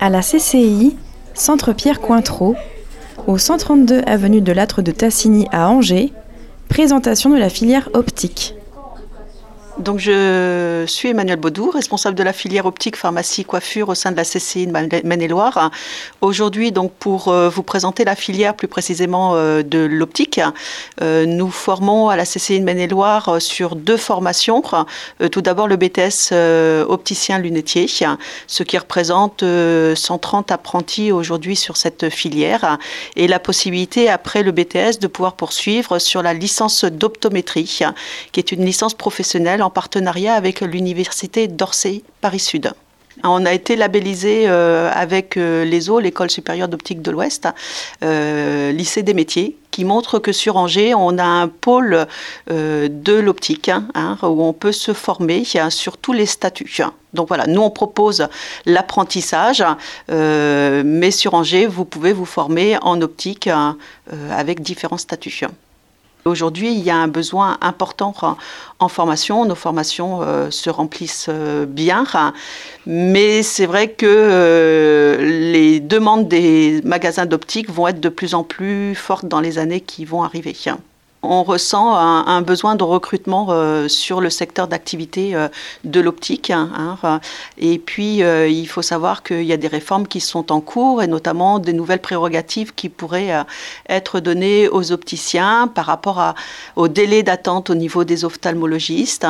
À la CCI, Centre Pierre Cointreau, au 132 avenue de Lâtre de Tassigny à Angers, présentation de la filière optique. Donc, je suis Emmanuel Baudou, responsable de la filière optique pharmacie coiffure au sein de la CCI de Maine-et-Loire. Aujourd'hui, donc, pour euh, vous présenter la filière plus précisément euh, de l'optique, euh, nous formons à la CCI de Maine-et-Loire sur deux formations. Tout d'abord, le BTS opticien lunetier, ce qui représente 130 apprentis aujourd'hui sur cette filière, et la possibilité, après le BTS, de pouvoir poursuivre sur la licence d'optométrie, qui est une licence professionnelle en partenariat avec l'université d'Orsay Paris-Sud. On a été labellisé euh, avec euh, l'ESO, l'École supérieure d'optique de l'Ouest, euh, lycée des métiers, qui montre que sur Angers, on a un pôle de l'optique hein, hein, où on peut se former sur tous les statuts. Donc voilà, nous on propose l'apprentissage, mais sur Angers, vous pouvez vous former en optique avec différents statuts. Aujourd'hui, il y a un besoin important en formation. Nos formations euh, se remplissent euh, bien, mais c'est vrai que euh, les demandes des magasins d'optique vont être de plus en plus fortes dans les années qui vont arriver on ressent un, besoin de recrutement euh, sur le secteur d'activité euh, de l'optique. Hein, hein. et puis, euh, il faut savoir qu'il y a des réformes qui sont en cours et notamment des nouvelles prérogatives qui pourraient être données aux opticiens par rapport à, au délai d'attente au niveau des ophtalmologistes.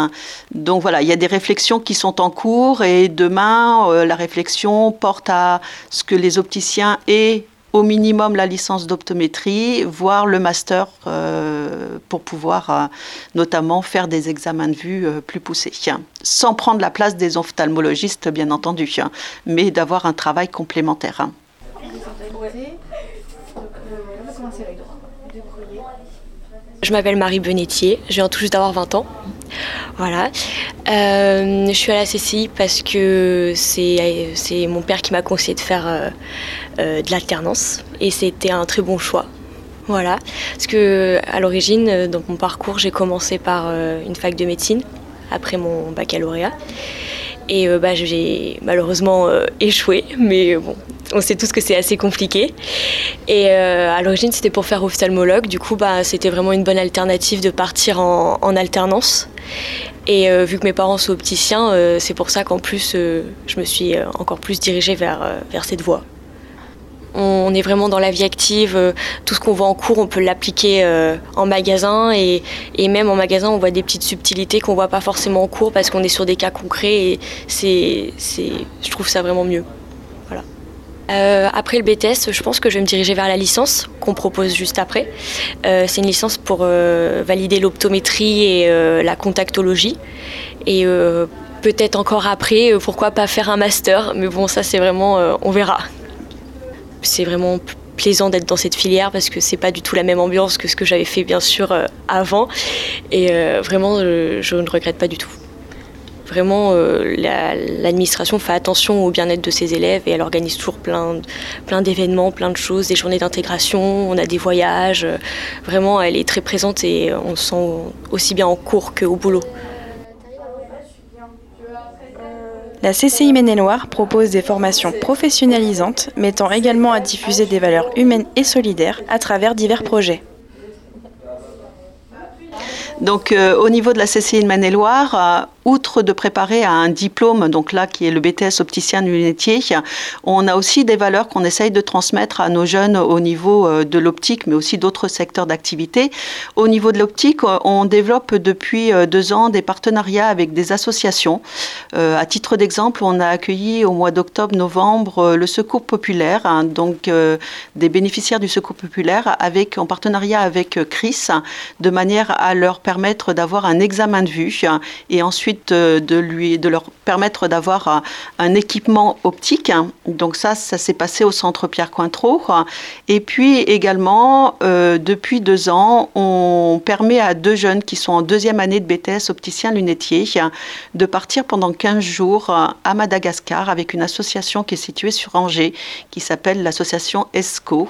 Donc voilà, il y a des réflexions qui sont en cours et demain, la réflexion porte à ce que les opticiens aient au minimum la licence d'optométrie, voire le master euh, pour pouvoir euh, notamment faire des examens de vue euh, plus poussés, sans prendre la place des ophtalmologistes bien entendu, mais d'avoir un travail complémentaire. Je m'appelle Marie Benetier, je viens tout juste d'avoir 20 ans. Voilà. Je suis à la CCI parce que c'est mon père qui m'a conseillé de faire euh, de l'alternance et c'était un très bon choix. Voilà, parce que à l'origine, euh, dans mon parcours, j'ai commencé par euh, une fac de médecine après mon baccalauréat. Et bah, j'ai malheureusement échoué, mais bon, on sait tous que c'est assez compliqué. Et à l'origine, c'était pour faire ophtalmologue. Du coup, bah, c'était vraiment une bonne alternative de partir en, en alternance. Et vu que mes parents sont opticiens, c'est pour ça qu'en plus, je me suis encore plus dirigée vers, vers cette voie. On est vraiment dans la vie active. Euh, tout ce qu'on voit en cours, on peut l'appliquer euh, en magasin. Et, même en magasin, on voit des petites subtilités qu'on voit pas forcément en cours parce qu'on est sur des cas concrets. Et c'est, je trouve ça vraiment mieux. Voilà. Euh, après le BTS, je pense que je vais me diriger vers la licence qu'on propose juste après. c'est une licence pour valider l'optométrie et la contactologie. Et peut-être encore après, pourquoi pas faire un master. Mais bon, ça c'est vraiment, on verra c'est vraiment plaisant d'être dans cette filière parce que c'est pas du tout la même ambiance que ce que j'avais fait bien sûr euh, avant et euh, vraiment je, ne regrette pas du tout. Vraiment euh, l'administration fait attention au bien-être de ses élèves et elle organise toujours plein, plein d'événements, plein de choses, des journées d'intégration, on a des voyages. vraiment elle est très présente et on se sent aussi bien en cours qu'au boulot. La CCI Maine-et-Loire propose des formations professionnalisantes mettant également à diffuser des valeurs humaines et solidaires à travers divers projets. Donc euh, au niveau de la CCI de Maine-et-Loire, euh, outre de préparer à un diplôme, donc là qui est le BTS opticien lunetier, on a aussi des valeurs qu'on essaye de transmettre à nos jeunes au niveau euh, de l'optique, mais aussi d'autres secteurs d'activité. Au niveau de l'optique, on développe depuis deux ans des partenariats avec des associations. à titre d'exemple, on a accueilli au mois d'octobre-novembre le Secours populaire, hein, donc des bénéficiaires du Secours populaire, avec en partenariat avec Chris, de manière à leur permettre d'avoir un examen de vue et ensuite euh, de, lui, de leur permettre d'avoir un équipement optique. Donc ça, ça s'est passé au centre Pierre Cointreau. Et puis également, euh, depuis deux ans, on permet à deux jeunes qui sont en deuxième année de BTS opticien lunetier de partir pendant 15 jours à Madagascar avec une association qui est située sur Angers, qui s'appelle l'association ESCO.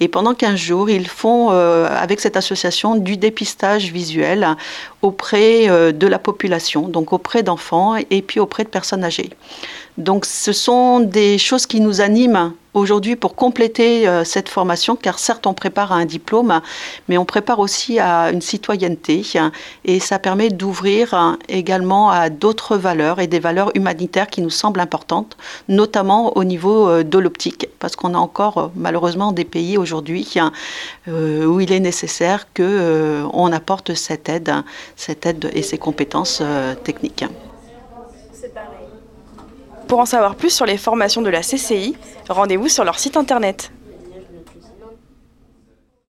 Et pendant 15 jours, ils font euh, avec cette association du dépistage visuel auprès euh, de la population. Donc auprès d'enfants et puis auprès de personnes âgées. Donc ce sont des choses qui nous animent aujourd'hui pour compléter euh, cette formation, car certes on prépare à un diplôme, mais on prépare aussi à une citoyenneté, et ça permet d'ouvrir également à d'autres valeurs et des valeurs humanitaires qui nous semblent importantes, notamment au niveau euh, de l'optique, parce qu'on a encore euh, malheureusement des pays aujourd'hui où il est nécessaire qu'on apporte cette aide, cette aide et ces compétences techniques. Pour en savoir plus sur les formations de la CCI, rendez-vous sur leur site internet.